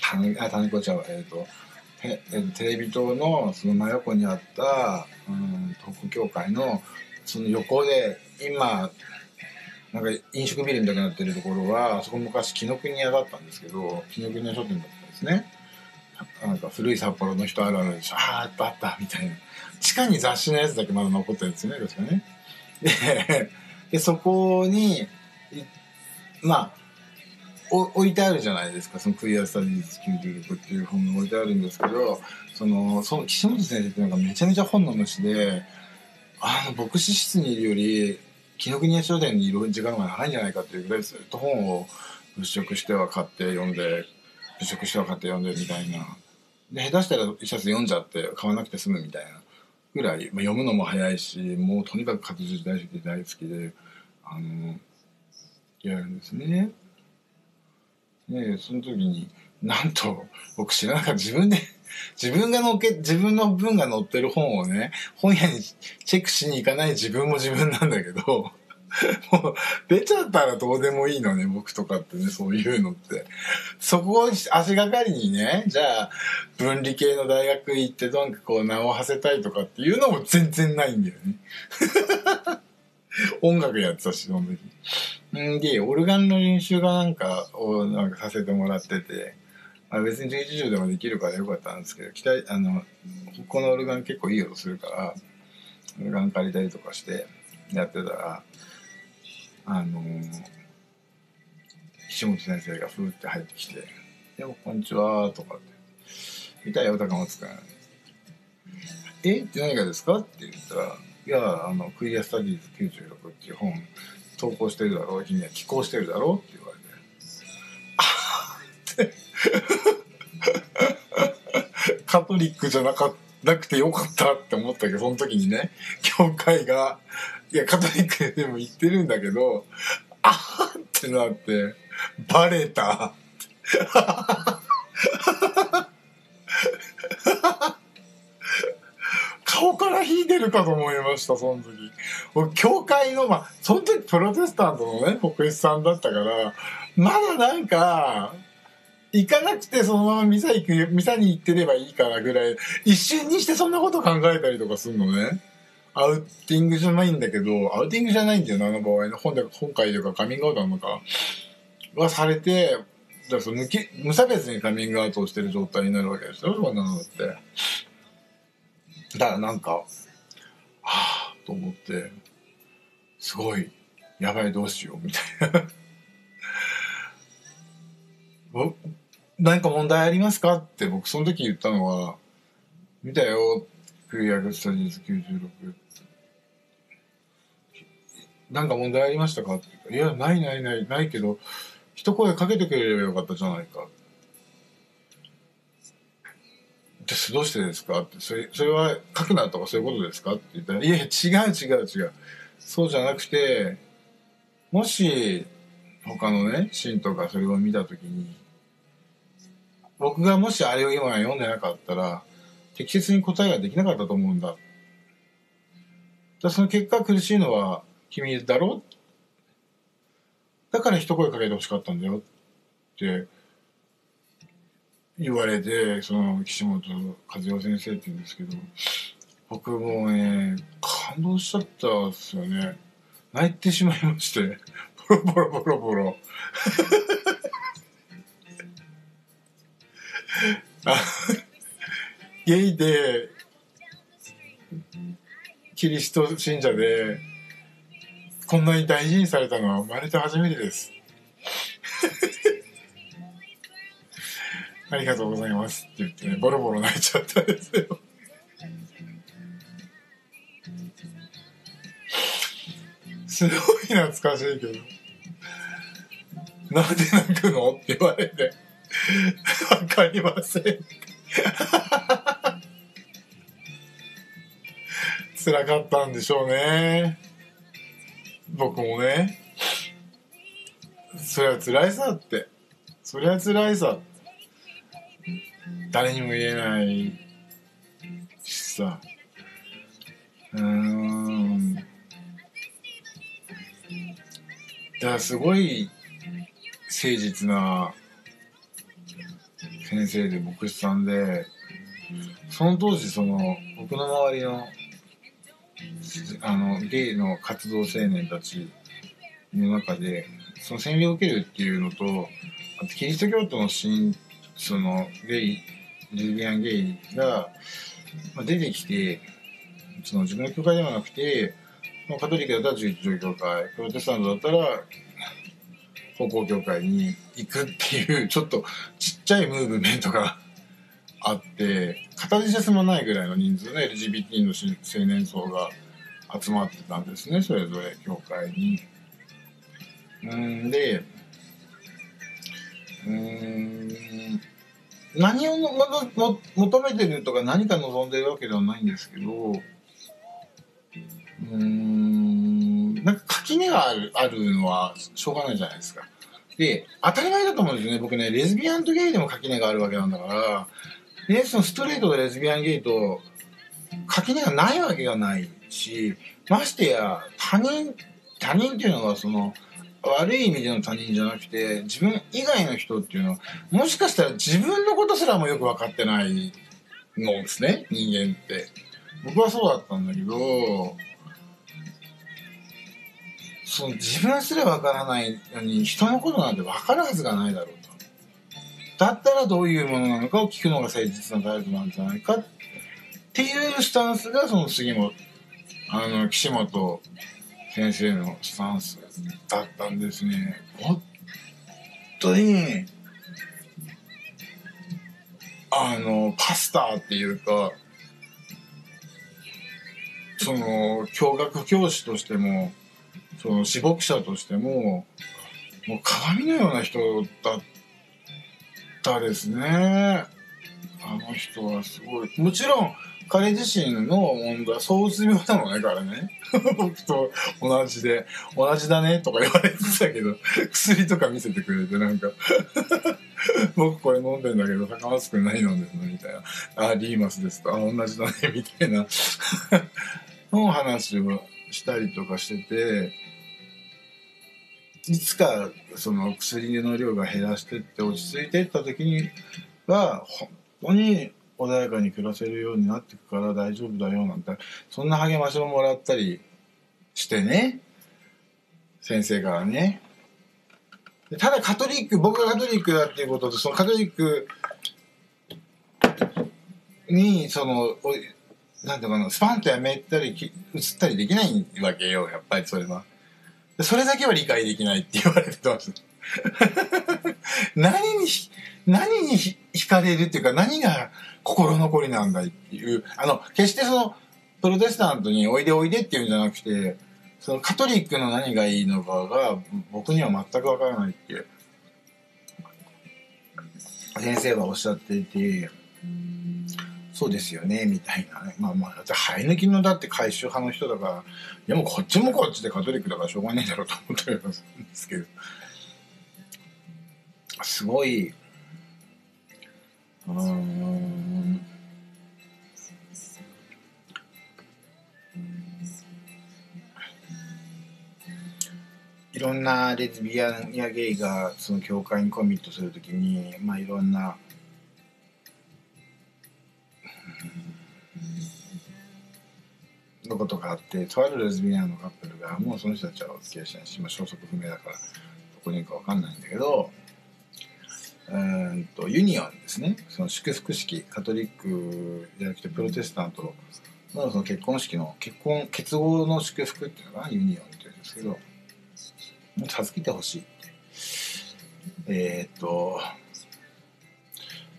たね、あ、種子ちゃんは、えっ、ー、と、テレビ塔のその真横にあった、うん、特区協会のその横で今なんか飲食ビルみたいになってるところはあそこ昔紀ノ国屋だったんですけど紀ノ国屋書店だったんですね。なんか古い札幌の人あるあるでしょああやっぱあったみたいな。地下に雑誌のやつだけまだ残ってるんですよね確かね。ででそこにまあお置いてあるじゃないですか。そのクリアスタディーズ96っていう本が置いてあるんですけどそのその岸本先生っていうのがめちゃめちゃ本の虫であの牧師室にいるより紀ノ国屋書店にいる時間が長いんじゃないかっていうぐらいずっと本を物色しては買って読んで物色しては買って読んでみたいな。で下手したら一冊読んじゃって買わなくて済むみたいなぐらい、まあ、読むのも早いしもうとにかく活字大好き大好きであのやるんですね。でその時になんと僕知らなかった自分で 自分が載っけ、自分の文が載ってる本をね、本屋にチェックしに行かない自分も自分なんだけど、もう、出ちゃったらどうでもいいのね、僕とかってね、そういうのって。そこを足がかりにね、じゃあ、分理系の大学行ってどんかこう名を馳せたいとかっていうのも全然ないんだよね。音楽やってたし、その時。んで、オルガンの練習がなんかをなんかさせてもらってて、あ、別に11畳でもできるからよかったんですけど期待あのこのオルガン結構いい音するからオルガン借りたりとかしてやってたらあの岸本先生がふーって入ってきて「でもこんにちは」とかって「見たよ高松君」えって何がですか?」って言ったら「いやあのクイアスタディーズ96っていう本投稿してるだろう君は寄稿してるだろう」って言われて「あ」ってカトリックじゃなかなくてよかったって思ったけど、その時にね、教会が、いや、カトリックでも言ってるんだけど、あーってなって、バレた。から引いてるかと思いました、その時。教会の、まあ、その時プロテスタントのね、牧師さんだったから、まだなんか、行かなくてそのままミサ行く、ミサに行ってればいいからぐらい、一瞬にしてそんなこと考えたりとかするのね。アウティングじゃないんだけど、アウティングじゃないんだよな、あの場合の本で、今回というかカミングアウトなのか、はされて、だその無差別にカミングアウトをしてる状態になるわけですよ、そんなのって。だからなんか、はぁ、と思って、すごい、やばいどうしよう、みたいな 何か問題ありますか？って僕その時言ったのは、見たよ、クリアグスタディーズ96。なんか問題ありましたか？っていや、ないないない、ないけど、一声かけてくれればよかったじゃないか。で、どうしてですか？って、それ、それは書くなとかそういうことですか？って言ったら、いや、違う違う違う。そうじゃなくて、もし、他のね、信徒がそれを見たときに、僕がもしあれを今読んでなかったら、適切に答えができなかったと思うんだ。だその結果苦しいのは君だろ？だから一声かけてほしかったんだよって言われて、その岸本和代先生って言うんですけど、僕もね、感動しちゃったんですよね。泣いてしまいまして、ボロボロボロボロ。ゲイで、キリスト信者で、こんなに大事にされたのは生まれて初めてです。ありがとうございますって言ってね、ボロボロ泣いちゃったんですよ。すごい懐かしいけど。なんで泣くの？って言われて。わかりません。辛かったんでしょうね。僕もね。そりゃ辛いさって。そりゃ辛いさって。誰にも言えないしさ。うん。だからすごい誠実な先生で牧師さんで、その当時その僕の周りのあのゲイの活動青年たちの中でその洗礼を受けるっていうのとあとキリスト教徒の新そのゲイレズビアンゲイが、出てきてその自分の教会ではなくてカトリックだったら11条教会プロテスタントだったら方向教会に行くっていう ちょっとちっちゃいムーブメントがあって片手もないぐらいの人数の LGBT の青年層が集まってたんですねそれぞれ教会に。うんでうん何をもも求めてるとか何か望んでるわけではないんですけどうんなんか垣根があるあるのはしょうがないじゃないですか。で当たり前だと思うんですよね僕ねレズビアンとゲイでも垣根があるわけなんだからでそのストレートでレズビアンゲイと垣根がないわけがないしましてや他人他人っていうのはその悪い意味での他人じゃなくて自分以外の人っていうのはもしかしたら自分のことすらもよく分かってないのですね。人間って。僕はそうだったんだけどその自分すら分からないのに人のことなんて分かるはずがないだろうと。だったらどういうものなのかを聞くのが誠実な態度なんじゃないかっていうスタンスがその杉本あの岸本先生のスタンスだったんですね。本当にあのパスターっていうかその教学教師としてもその死牧者としてももう鏡のような人だったですね。あの人はすごい。もちろん彼自身の問題、躁うつ病なのね、彼ね。僕と同じで、同じだねとか言われてたけど、薬とか見せてくれて、なんか 僕これ飲んでんだけど、高松くん何飲んでんのみたいな。あ、リーマスですと。あ、同じだね、みたいな の話をしたりとかしてて、いつかその薬の量が減らしてって落ち着いてった時には、本当に穏やかに暮らせるようになっていくから大丈夫だよなんてそんな励ましをもらったりしてね先生からね。ただカトリック僕がカトリックだっていうこととそのカトリックにそのなんていうかなスパンとやめたり移ったりできないわけよやっぱりそれは。それだけは理解できないって言われてます 何に何に惹かれるっていうか何が心残りなんだいっていう。あの決してそのプロテスタントにおいでおいでっていうんじゃなくてそのカトリックの何がいいのかが僕には全くわからないって先生はおっしゃっていて。そうですよねみたいな。ねまあまあだって生え抜きのだって回収派の人だからでもこっちもこっちでカトリックだからしょうがねえだろうと思ったりするんですけどすごいうんいろんなレズビアンやゲイがその教会にコミットするときにまあいろんなのことがあってとあるレズビアンのカップルがもうその人たちはお付き合いしないし、まあ、消息不明だからどこにいるか分かんないんだけどうんとユニオンですね。その祝福式カトリックじゃなくてプロテスタントのその結婚式の結婚結合の祝福っていうのがユニオンっていうんですけどもう助けてほしいって。えー、っと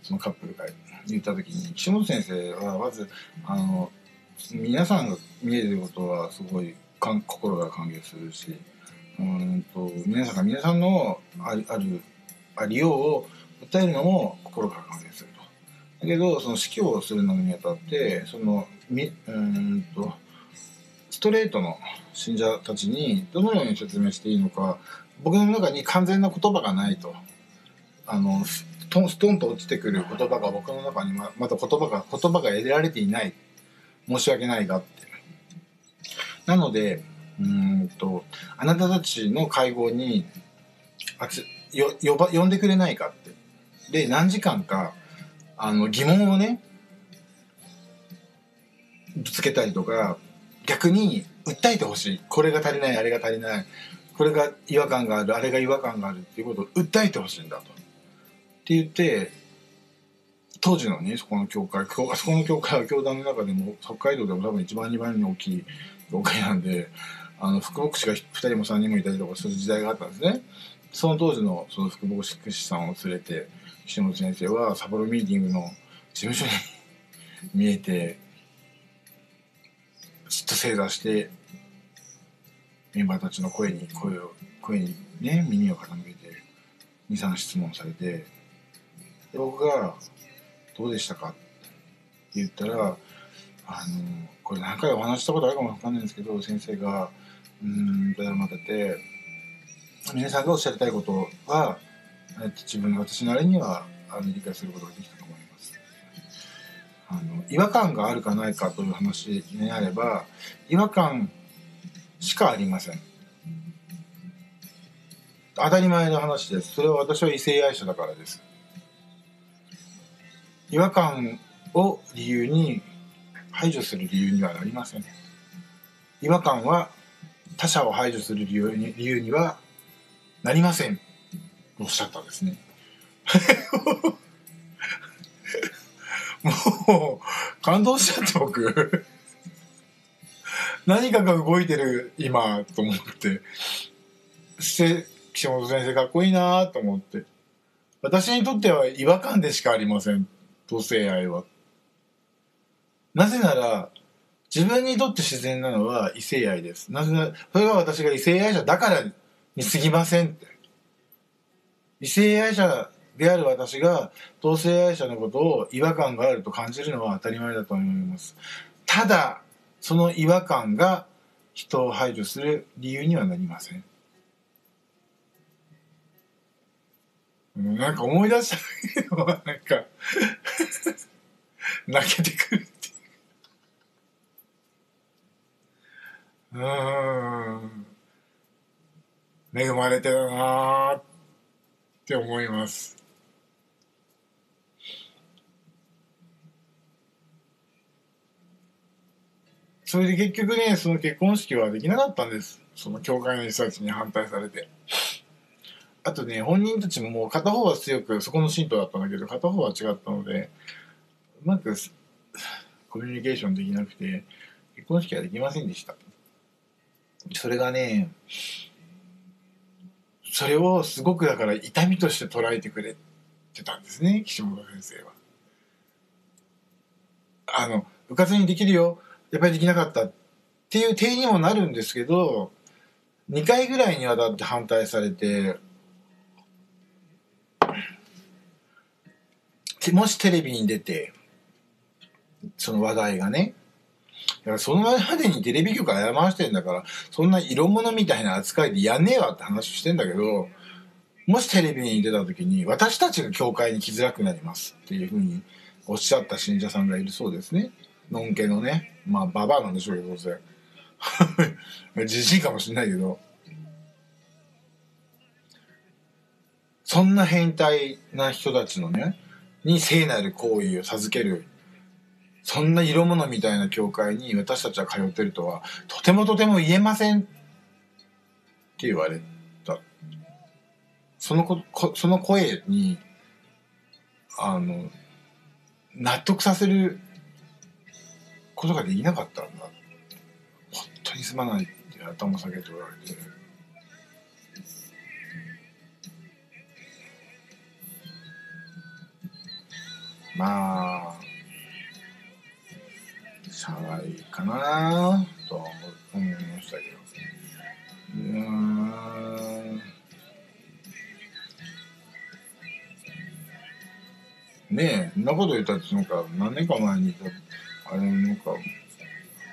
そのカップルが言っ言った時に岸本先生はまずあの皆さんが見えてることはすごいかん心が歓迎するしうんと皆さんが皆さんのああるありようを訴えるのも心から歓迎すると。だけどその指揮をするのにあたってそのみうんとストレートの信者たちにどのように説明していいのか僕の中に完全な言葉がないと。あのトンストンと落ちてくる言葉が僕の中にままだ言葉が言葉が得られていない。申し訳ないがって。なのでうんとあなたたちの会合にあつよ呼ば呼んでくれないかって。で何時間かあの疑問をねぶつけたりとか逆に訴えてほしい。これが足りないあれが足りない。これが違和感があるあれが違和感があるっていうことを訴えてほしいんだと。って言って当時のねそこの教会あそこの教会は教団の中でも北海道でも多分一番二番に大きい教会なんであの副牧師が2人も3人もいたりとかする時代があったんですね。その当時のその副牧師さんを連れて岸本先生は札幌ミーティングの事務所に見えてじっと正座してメンバーたちの声に声を声にね耳を傾けて23質問されて僕が「どうでしたか?」って言ったらあのこれ何回お話したことあるかもわかんないんですけど先生がうんとまてて皆さんがおっしゃりたいことは自分の私なりにはあの理解することができたと思います。あの違和感があるかないかという話になれば違和感しかありません。当たり前の話です。それは私は異性愛者だからです。違和感を理由に排除する理由にはなりません。違和感は他者を排除する理由に理由にはなりません。おっしゃったんですね。もう感動しちゃって僕。何かが動いてる今と思って。して岸本先生かっこいいなと思って。私にとっては違和感でしかありません。同性愛は。なぜなら自分にとって自然なのは異性愛です。なぜならそれが私が異性愛者だからに過ぎませんって。異性愛者である私が同性愛者のことを違和感があると感じるのは当たり前だと思います。ただその違和感が人を排除する理由にはなりません。なんか思い出したけどなんか。泣けてくるっていう。うん。恵まれてるなーって思います。それで結局ねその結婚式はできなかったんです。その教会の人たちに反対されて。あとね本人たちももう片方は強くそこの信徒だったんだけど片方は違ったのでうまくコミュニケーションできなくて結婚式はできませんでしたそれがねそれをすごくだから痛みとして捉えてくれてたんですね岸本先生は。あの部活にできるよやっぱりできなかったっていう体にもなるんですけど2回ぐらいにわたって反対されてもしテレビに出てその話題がねだからその前までにテレビ局謝らしてんだから、そんな色物みたいな扱いでやんねえわって話してんだけど、もしテレビに出た時に、私たちが教会に来づらくなりますっていうふうにおっしゃった信者さんがいるそうですね。のんけのね。まあ、ババアなんでしょうけど、どうせ。じじいかもしんないけど。そんな変態な人たちのね、に聖なる行為を授けるそんな色物みたいな教会に私たちは通ってるとは、とてもとても言えませんって言われた。そのこ、その声に、あの、納得させることができなかったんだ。本当にすまないって頭下げておられて。まあ、しゃあないかなとは思いましたけど。うーん。ねえ、そんなこと言ったってなんか何年か前にいた、あれなんか、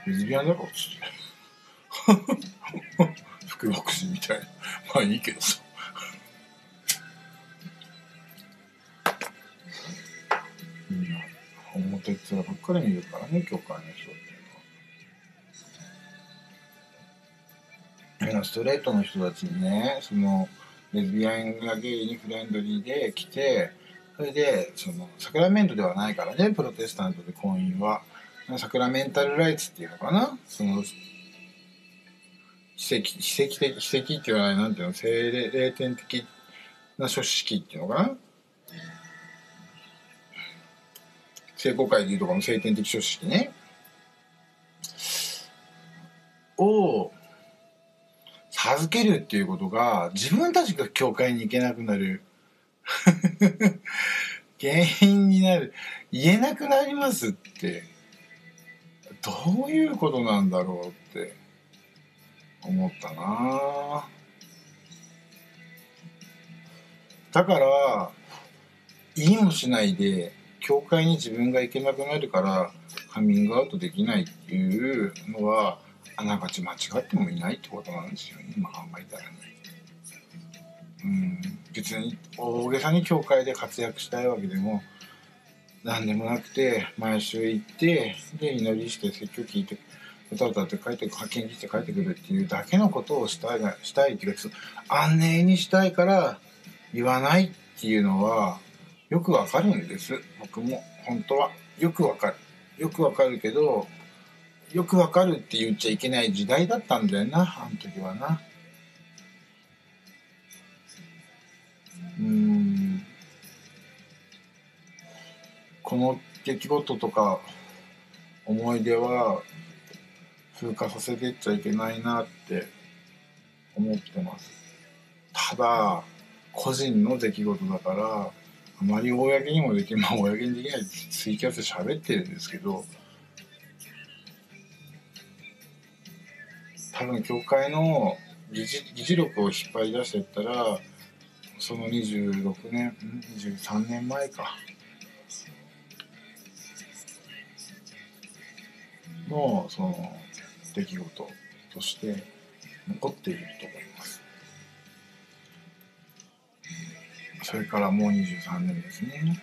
レズビアンだろっつって。福牧師みたいな。まあいいけどさ。表っ面ばっかり見るからね教会の人っていうのは。ストレートの人たちにねそのレズビアンがゲイにフレンドリーで来てそれでそのサクラメントではないからねプロテスタントで婚姻は。サクラメンタルライツっていうのかな？その奇跡奇跡的奇跡って言わないなんていうの？精霊天的な書式っていうのかな？聖公会でいうとかの聖典的書式ね。を授けるっていうことが自分たちが教会に行けなくなる。原因になる。言えなくなりますって。どういうことなんだろうって。思ったな。だから言いもしないで教会に自分が行けなくなるからカミングアウトできないっていうのはあながち間違ってもいないってことなんですよね今考えたらね。うん別に大げさに教会で活躍したいわけでも何でもなくて毎週行ってで祈りして説教聞いて歌歌って帰って派遣して帰ってくるっていうだけのことをしたいしたいっていうか安寧にしたいから言わないっていうのはよくわかるんです。僕も本当は。よくわかる。よくわかるけどよくわかるって言っちゃいけない時代だったんだよなあの時はな。うん。この出来事とか思い出は風化させてっちゃいけないなって思ってます。ただ個人の出来事だからあまり公にもでき まあ公にできないツイキャスで喋ってるんですけど多分教会の議事議事録を引っ張り出していったらその26年23年前かのその出来事として残っていると思います。それからもう23年ですね。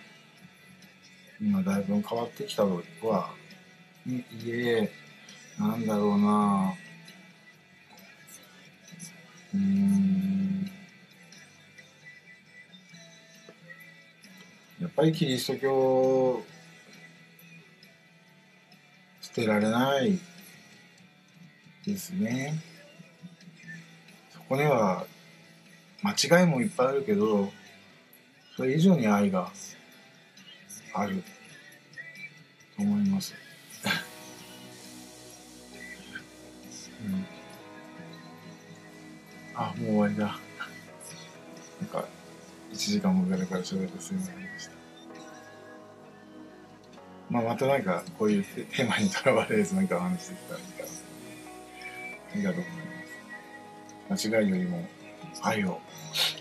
今だいぶ変わってきたとはいえなんだろうな。うん。やっぱりキリスト教捨てられないですね。そこには間違いもいっぱいあるけどそれ以上に愛があると思います。うん、あもう終わりだ。なんか1時間もだらから喋ってすいませんでした。まあ、またなんか、こういうテテーマにとらわれず、なんかお話できたらいいかな。いいかと思います。間違いよりも、愛を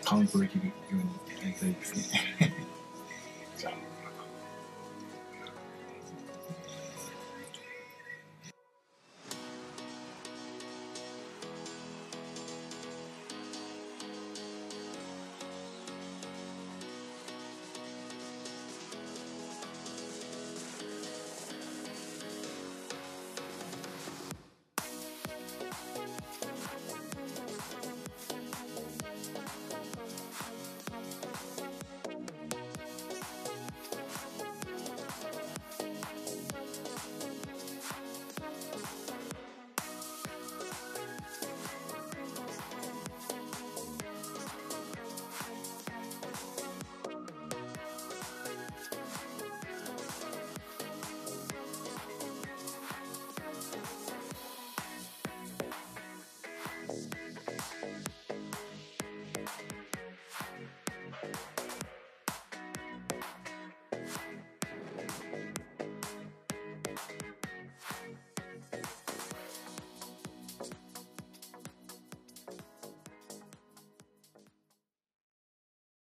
カウントできるようにやりたいですね。じゃあ。